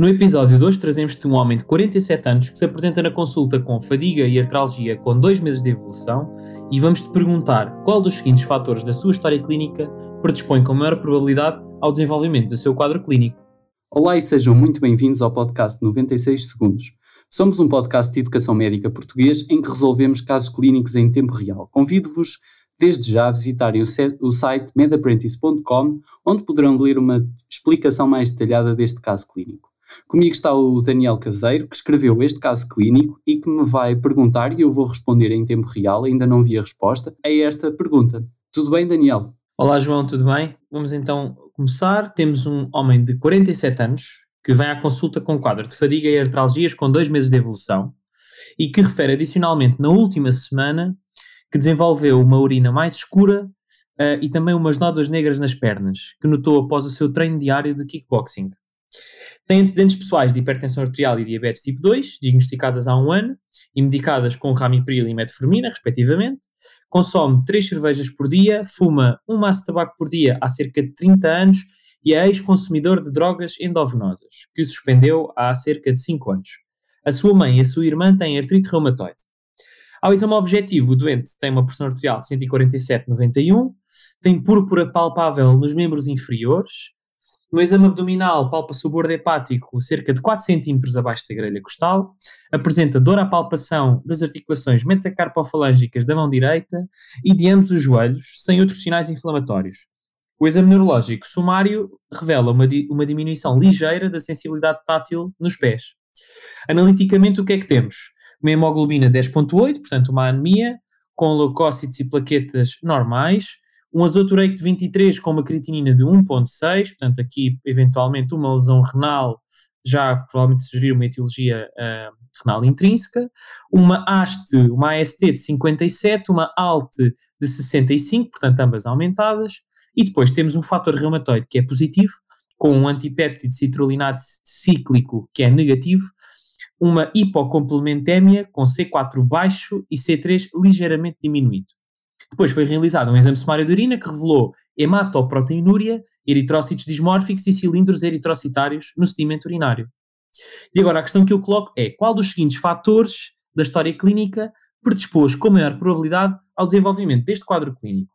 No episódio 2 trazemos-te um homem de 47 anos que se apresenta na consulta com fadiga e artralgia com dois meses de evolução e vamos-te perguntar qual dos seguintes fatores da sua história clínica predispõe com maior probabilidade ao desenvolvimento do seu quadro clínico. Olá e sejam muito bem-vindos ao podcast 96 Segundos. Somos um podcast de educação médica português em que resolvemos casos clínicos em tempo real. Convido-vos desde já a visitarem o site medapprentice.com, onde poderão ler uma explicação mais detalhada deste caso clínico. Comigo está o Daniel Caseiro, que escreveu este caso clínico e que me vai perguntar, e eu vou responder em tempo real, ainda não vi a resposta, a esta pergunta. Tudo bem, Daniel? Olá, João, tudo bem? Vamos então começar. Temos um homem de 47 anos que vem à consulta com quadro de fadiga e artralgias com dois meses de evolução e que refere adicionalmente na última semana que desenvolveu uma urina mais escura uh, e também umas nódoas negras nas pernas, que notou após o seu treino diário de kickboxing. Tem antecedentes pessoais de hipertensão arterial e diabetes tipo 2, diagnosticadas há um ano e medicadas com ramipril e metformina, respectivamente. Consome 3 cervejas por dia, fuma um maço de tabaco por dia há cerca de 30 anos e é ex-consumidor de drogas endovenosas, que suspendeu há cerca de 5 anos. A sua mãe e a sua irmã têm artrite reumatoide. Ao exame objetivo, o doente tem uma pressão arterial de 147,91, tem púrpura palpável nos membros inferiores, no exame abdominal, palpa-se o bordo hepático cerca de 4 cm abaixo da grelha costal, apresenta dor à palpação das articulações metacarpofalângicas da mão direita e de ambos os joelhos, sem outros sinais inflamatórios. O exame neurológico sumário revela uma, di uma diminuição ligeira da sensibilidade tátil nos pés. Analiticamente, o que é que temos? Uma hemoglobina 10.8, portanto uma anemia, com leucócitos e plaquetas normais, um azotureico de 23 com uma creatinina de 1.6, portanto aqui eventualmente uma lesão renal, já provavelmente sugerir uma etiologia uh, renal intrínseca, uma AST, uma AST de 57, uma ALT de 65, portanto ambas aumentadas, e depois temos um fator reumatoide que é positivo, com um antipéptido citrulinato cíclico que é negativo, uma hipocomplementémia com C4 baixo e C3 ligeiramente diminuído. Depois foi realizado um exame sumário de urina que revelou hematoproteinúria, eritrócitos dismórficos e cilindros eritrocitários no sedimento urinário. E agora a questão que eu coloco é qual dos seguintes fatores da história clínica predispôs com maior probabilidade ao desenvolvimento deste quadro clínico?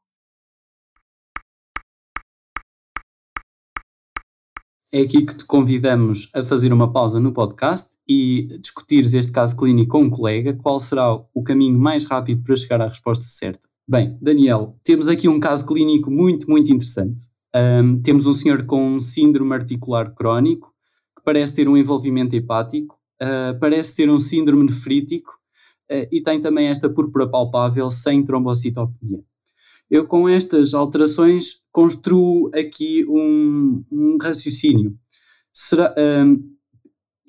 É aqui que te convidamos a fazer uma pausa no podcast e discutires este caso clínico com um colega, qual será o caminho mais rápido para chegar à resposta certa. Bem, Daniel, temos aqui um caso clínico muito, muito interessante. Um, temos um senhor com síndrome articular crónico, que parece ter um envolvimento hepático, uh, parece ter um síndrome nefrítico uh, e tem também esta púrpura palpável sem trombocitopenia. Eu, com estas alterações, construo aqui um, um raciocínio. Será, um,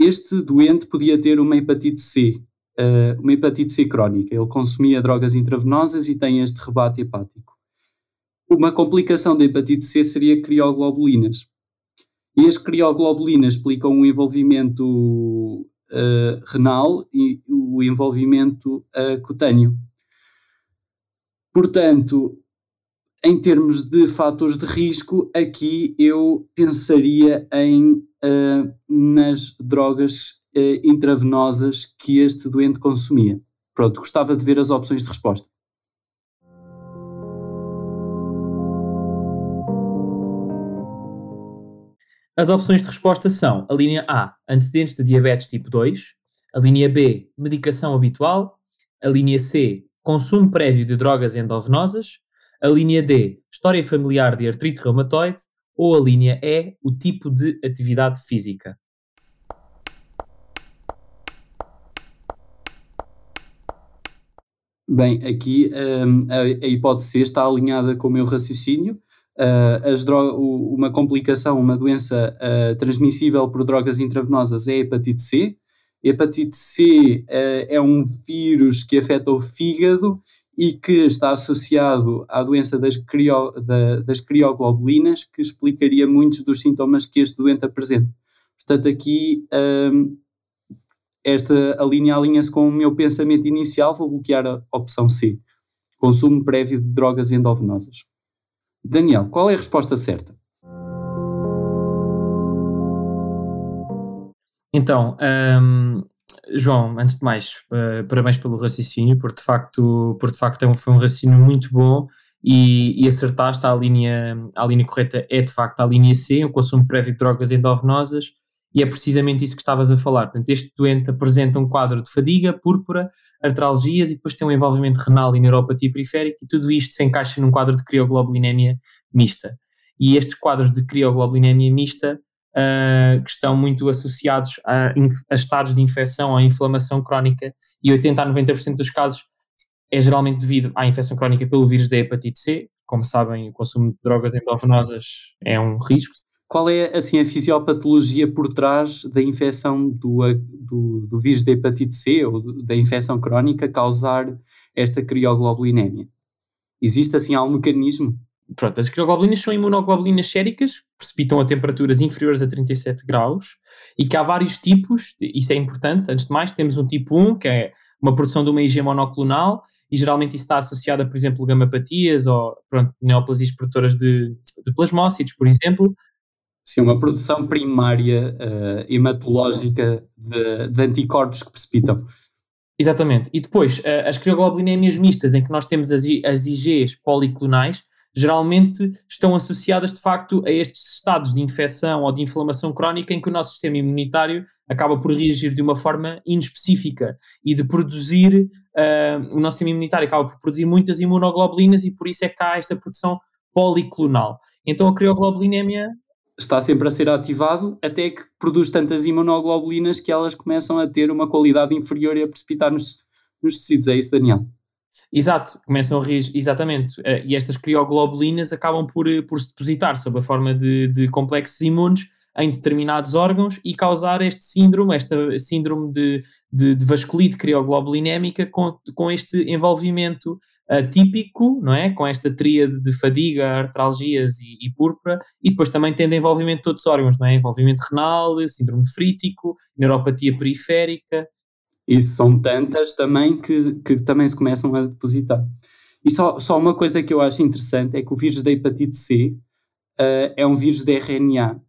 este doente podia ter uma hepatite C, uh, uma hepatite C crónica. Ele consumia drogas intravenosas e tem este rebate hepático. Uma complicação da hepatite C seria crioglobulinas. E as crioglobulinas explicam o envolvimento uh, renal e o envolvimento uh, cutâneo. Portanto, em termos de fatores de risco, aqui eu pensaria em uh, nas drogas eh, intravenosas que este doente consumia. Pronto, gostava de ver as opções de resposta. As opções de resposta são a linha A, antecedentes de diabetes tipo 2, a linha B, medicação habitual, a linha C, consumo prévio de drogas endovenosas, a linha D, história familiar de artrite reumatoide ou a linha E, o tipo de atividade física. Bem, aqui um, a, a, hipótese está alinhada com o meu raciocínio. Uh, uma complicação, uma doença uh, transmissível por drogas intravenosas é a hepatite C. Hepatite C uh, é um vírus que afeta o fígado e que está associado à doença das, crio, da, das crioglobulinas, que explicaria muitos dos sintomas que este doente apresenta. Portanto, aqui um, esta linha alinha-se com o meu pensamento inicial, vou bloquear a opção C, consumo prévio de drogas endovenosas. Daniel, qual é a resposta certa? Então, um, João, antes de mais, uh, parabéns pelo raciocínio, porque de facto, porque de facto é foi um raciocínio muito bom e, e acertaste, a linha, a linha correta é de facto a linha C, o consumo prévio de drogas endovenosas, e é precisamente isso que estavas a falar. Portanto, este doente apresenta um quadro de fadiga, púrpura, artralgias e depois tem um envolvimento renal e neuropatia periférica, e tudo isto se encaixa num quadro de crioglobulinemia mista. E estes quadros de crioglobulinemia mista uh, que estão muito associados a, a, estados de infecção, à inflamação crónica, e 80 a 90% dos casos é geralmente devido à infecção crónica pelo vírus da hepatite C. Como sabem, o consumo de drogas endovenosas é um risco. Qual é assim a fisiopatologia por trás da infecção do, do, do vírus da hepatite C ou da infecção crónica causar esta crioglobulinemia? Existe assim algum mecanismo? Pronto, as crioglobulinas são imunoglobulinas séricas, precipitam a temperaturas inferiores a 37 graus e que há vários tipos, isso é importante, antes de mais, temos um tipo 1, que é uma produção de uma IG monoclonal e geralmente isso está associado a, por exemplo, gamapatias ou pronto, neoplasias produtoras de, de plasmócitos, por exemplo. Sim, uma produção primária uh, hematológica de, de, anticorpos que precipitam. Exatamente. E depois, uh, as crioglobulinémias mistas, em que nós temos as, as IGs policlonais, geralmente estão associadas de facto a estes estados de infecção ou de inflamação crónica em que o nosso sistema imunitário acaba por reagir de uma forma inespecífica e de produzir, uh, o nosso sistema imunitário acaba por produzir muitas imunoglobulinas e por isso é que há esta produção policlonal. Então a crioglobulinemia está sempre a ser ativado até que produz tantas imunoglobulinas que elas começam a ter uma qualidade inferior e a precipitar nos, nos tecidos. É isso, Daniel? Exato, começam a reagir, exatamente. Uh, e estas crioglobulinas acabam por, eh, por se depositar sob a forma de, de complexos imunes em determinados órgãos e causar este síndrome, esta síndrome de, de, de vasculite crioglobulinémica com, com este envolvimento atípico, não é? Com esta tríade de fadiga, artralgias e, e púrpura, e depois também tendo envolvimento de outros órgãos, não é? Envolvimento renal, síndrome frítico, neuropatia periférica, isso são tantas também que, que também se começam a depositar. E só, só uma coisa que eu acho interessante é que o vírus da hepatite C uh, é um vírus de RNA.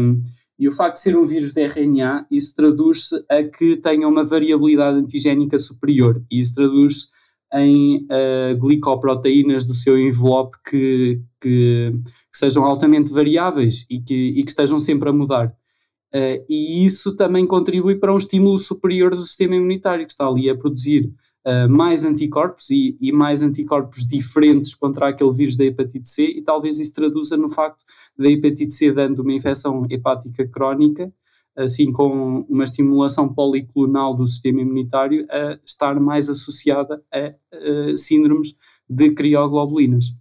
Um, e o facto de ser um vírus de RNA, isso traduz-se a que tenha uma variabilidade antigénica superior. E isso traduz-se em uh, glicoproteínas do seu envelope que, que, que, sejam altamente variáveis e que, e que estejam sempre a mudar. Uh, e isso também contribui para um estímulo superior do sistema imunitário, que está ali a produzir uh, mais anticorpos e, e, mais anticorpos diferentes contra aquele vírus da hepatite C, e talvez isso traduza no facto da hepatite C dando uma infecção hepática crónica, assim com uma estimulação policlonal do sistema imunitário, a estar mais associada a, a síndromes de crioglobulinas.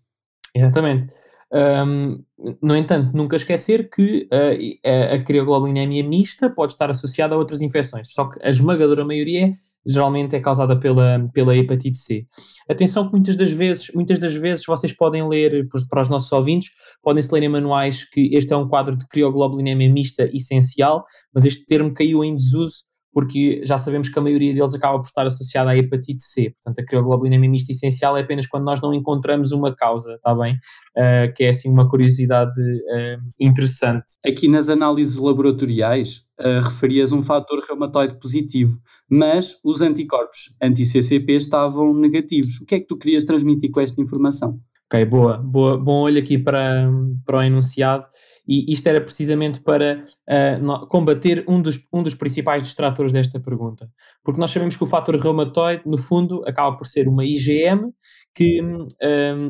Exatamente. Um, no entanto, nunca esquecer que uh, a crioglobulinemia mista pode estar associada a outras infecções, só que a esmagadora maioria geralmente é causada pela, pela hepatite C. Atenção que muitas das vezes, muitas das vezes vocês podem ler, para os nossos ouvintes, podem-se ler em manuais que este é um quadro de crioglobulinemia mista essencial, mas este termo caiu em desuso porque já sabemos que a maioria deles acaba por estar associada à hepatite C. Portanto, a crioglobulinemia mista essencial é apenas quando nós não encontramos uma causa, está bem? Uh, que é assim uma curiosidade uh, interessante. Aqui nas análises laboratoriais uh, referias um fator reumatoide positivo, mas os anticorpos anti-CCP estavam negativos. O que é que tu querias transmitir com esta informação? Ok, boa, boa bom olho aqui para, para o enunciado e isto era precisamente para uh, combater um dos, um dos principais distratores desta pergunta. Porque nós sabemos que o fator reumatoide, no fundo, acaba por ser uma IgM que um,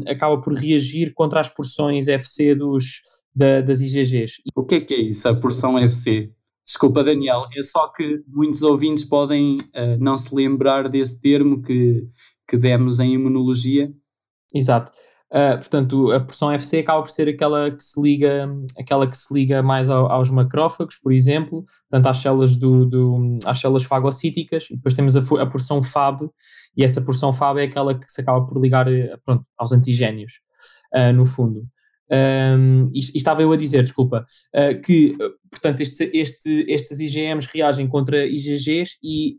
acaba por reagir contra as porções FC dos, da, das IgGs. O que é que é isso, a porção FC? Desculpa, Daniel, é só que muitos ouvintes podem uh, não se lembrar desse termo que, que demos em imunologia. Exato. Uh, portanto, a porção FC acaba por ser aquela que se liga, aquela que se liga mais ao, aos macrófagos, por exemplo, portanto, às células, do, do, às células fagocíticas, e depois temos a, a, porção FAB, e essa porção FAB é aquela que se acaba por ligar eh, pronto, aos antigénios, uh, no fundo. Um, e, estava eu a dizer, desculpa, uh, que, portanto, este, este, estes IgMs reagem contra IgGs e,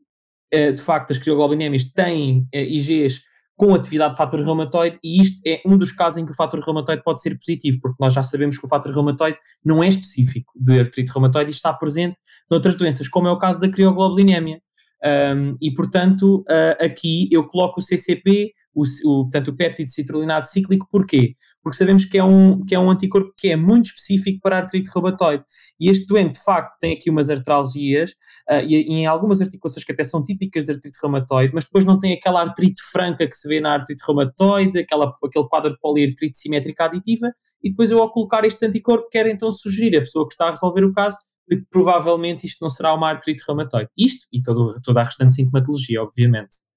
de facto, as crioglobulinémias têm Igs com atividade de fator reumatoide, e isto é um dos casos em que o fator reumatoide pode ser positivo, porque nós já sabemos que o fator reumatoide não é específico de artrite reumatoide e está presente noutras doenças, como é o caso da crioglobulinemia. Um, e, portanto, uh, aqui eu coloco o CCP, o, o, portanto, o péptido citrullinado cíclico, porquê? Porque sabemos que é, um, que é um anticorpo que é muito específico para a artrite reumatoide. E este doente, de facto, tem aqui umas artralgias, uh, e, e, em algumas articulações que até são típicas de artrite reumatoide, mas depois não tem aquela artrite franca que se vê na artrite reumatoide, aquela, aquele quadro de poliartrite simétrica aditiva, e depois eu, ao colocar este anticorpo, quero então sugerir a pessoa que está a resolver o caso de que provavelmente isto não será uma artrite reumatoide. Isto e todo, toda a restante sintomatologia, obviamente.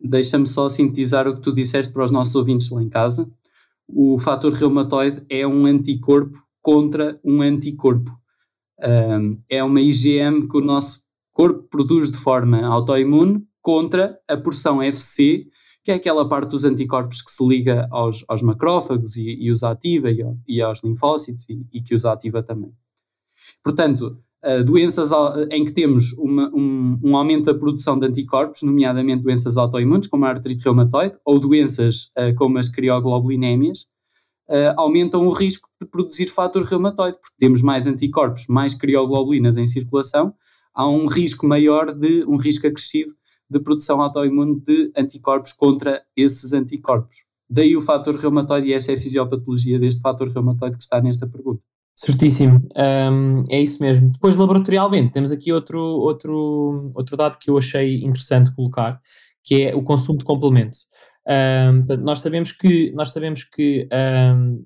Deixa-me só sintetizar o que tu disseste para os nossos ouvintes lá em casa. O fator reumatoide é um anticorpo contra um anticorpo. Um, é uma IgM que o nosso corpo produz de forma autoimune contra a porção FC, que é aquela parte dos anticorpos que se liga aos, aos macrófagos e, e, os ativa, e, e aos linfócitos, e, e que os ativa também. Portanto, doenças em que temos uma, um, um, aumento da produção de anticorpos, nomeadamente doenças autoimunes, como a artrite reumatoide, ou doenças uh, como as crioglobulinémias, uh, aumentam o risco de produzir fator reumatoide, porque temos mais anticorpos, mais crioglobulinas em circulação, há um risco maior de, um risco acrescido de produção autoimune de anticorpos contra esses anticorpos. Daí o fator reumatoide e essa é a fisiopatologia deste fator reumatoide que está nesta pergunta. Certíssimo, um, é isso mesmo. Depois, laboratorialmente, temos aqui outro, outro, outro dado que eu achei interessante colocar, que é o consumo de complemento. Um, nós sabemos que, nós sabemos que um,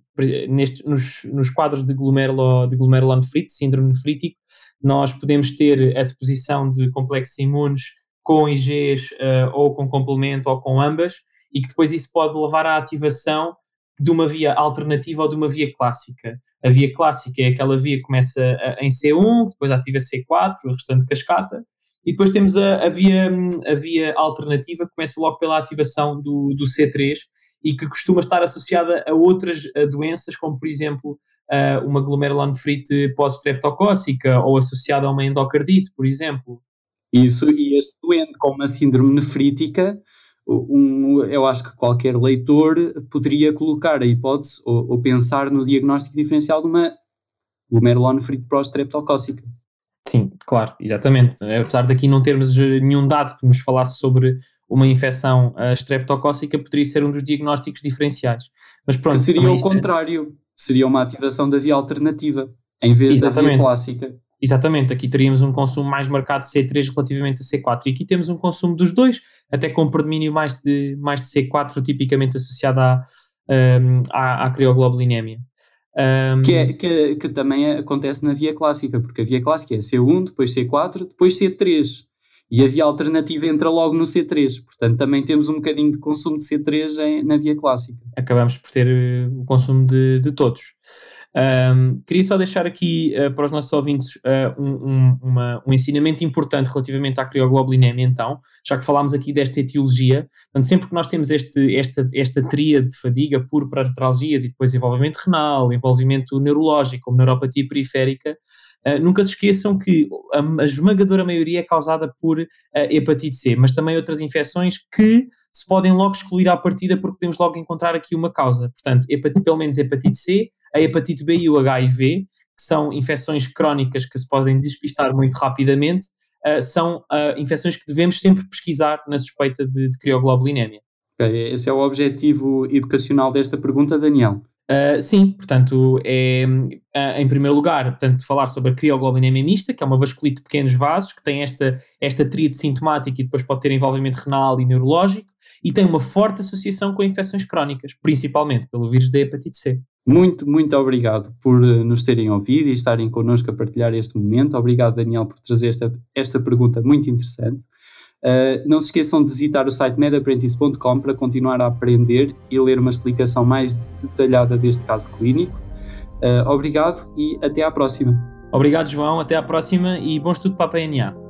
neste, nos, nos quadros de, glomerulo, de glomerulonefrite, síndrome nefrítico, nós podemos ter a deposição de complexos imunes com IGs uh, ou com complemento ou com ambas, e que depois isso pode levar à ativação de uma via alternativa ou de uma via clássica. A via clássica é aquela via que começa em C1, depois ativa C4, o restante cascata, e depois temos a, a, via, a via alternativa que começa logo pela ativação do, do C3 e que costuma estar associada a outras doenças, como por exemplo uma glomerulonefrite pós-streptocócica ou associada a uma endocardite, por exemplo. Isso, e este doente com uma síndrome nefrítica um, eu acho que qualquer leitor poderia colocar a hipótese ou, ou pensar no diagnóstico diferencial de uma glomerulonefrite prostreptocócica. Sim, claro, exatamente. Apesar daqui não termos nenhum dado que nos falasse sobre uma infecção uh, streptocócica, poderia ser um dos diagnósticos diferenciais. Mas pronto, seria o é contrário, seria uma ativação da via alternativa, em vez exatamente. da via clássica. Exatamente, aqui teríamos um consumo mais marcado de C3 relativamente a C4 e aqui temos um consumo dos dois, até com um predomínio mais de, mais de C4 tipicamente associado à, um, à, à crioglobulinemia. Um, que, é, que, que, também acontece na via clássica, porque a via clássica é C1, depois C4, depois C3. E a via alternativa entra logo no C3, portanto também temos um bocadinho de consumo de C3 em, na via clássica. Acabamos por ter eh, o consumo de, de todos. Um, queria só deixar aqui uh, para os nossos ouvintes uh, um, um, uma, um, ensinamento importante relativamente à crioglobulinemia, então, já que falámos aqui desta etiologia. Portanto, sempre que nós temos este, esta, esta tria de fadiga por paratralgias e depois envolvimento renal, envolvimento neurológico, como neuropatia periférica, Uh, nunca se esqueçam que a, a, esmagadora maioria é causada por uh, hepatite C, mas também outras infecções que se podem logo excluir à partida porque podemos logo encontrar aqui uma causa. Portanto, hepatite, pelo menos hepatite C, a hepatite B e o HIV, que são infecções crónicas que se podem despistar muito rapidamente, uh, são uh, infecções que devemos sempre pesquisar na suspeita de, de crioglobulinemia. Okay, esse é o objetivo educacional desta pergunta, Daniel. Uh, sim, portanto, é, uh, em primeiro lugar, portanto, falar sobre a crioglobulinemia mista, que é uma vasculite de pequenos vasos, que tem esta, esta tríade sintomática e depois pode ter envolvimento renal e neurológico, e tem uma forte associação com infecções crónicas, principalmente pelo vírus da hepatite C. Muito, muito obrigado por eh, nos terem ouvido e estarem connosco a partilhar este momento. Obrigado, Daniel, por trazer esta, esta pergunta muito interessante. Uh, não se esqueçam de visitar o site medapprentice.com para continuar a aprender e ler uma explicação mais detalhada deste caso clínico. Uh, obrigado e até à próxima. Obrigado, João. Até à próxima e bom estudo para a PNA.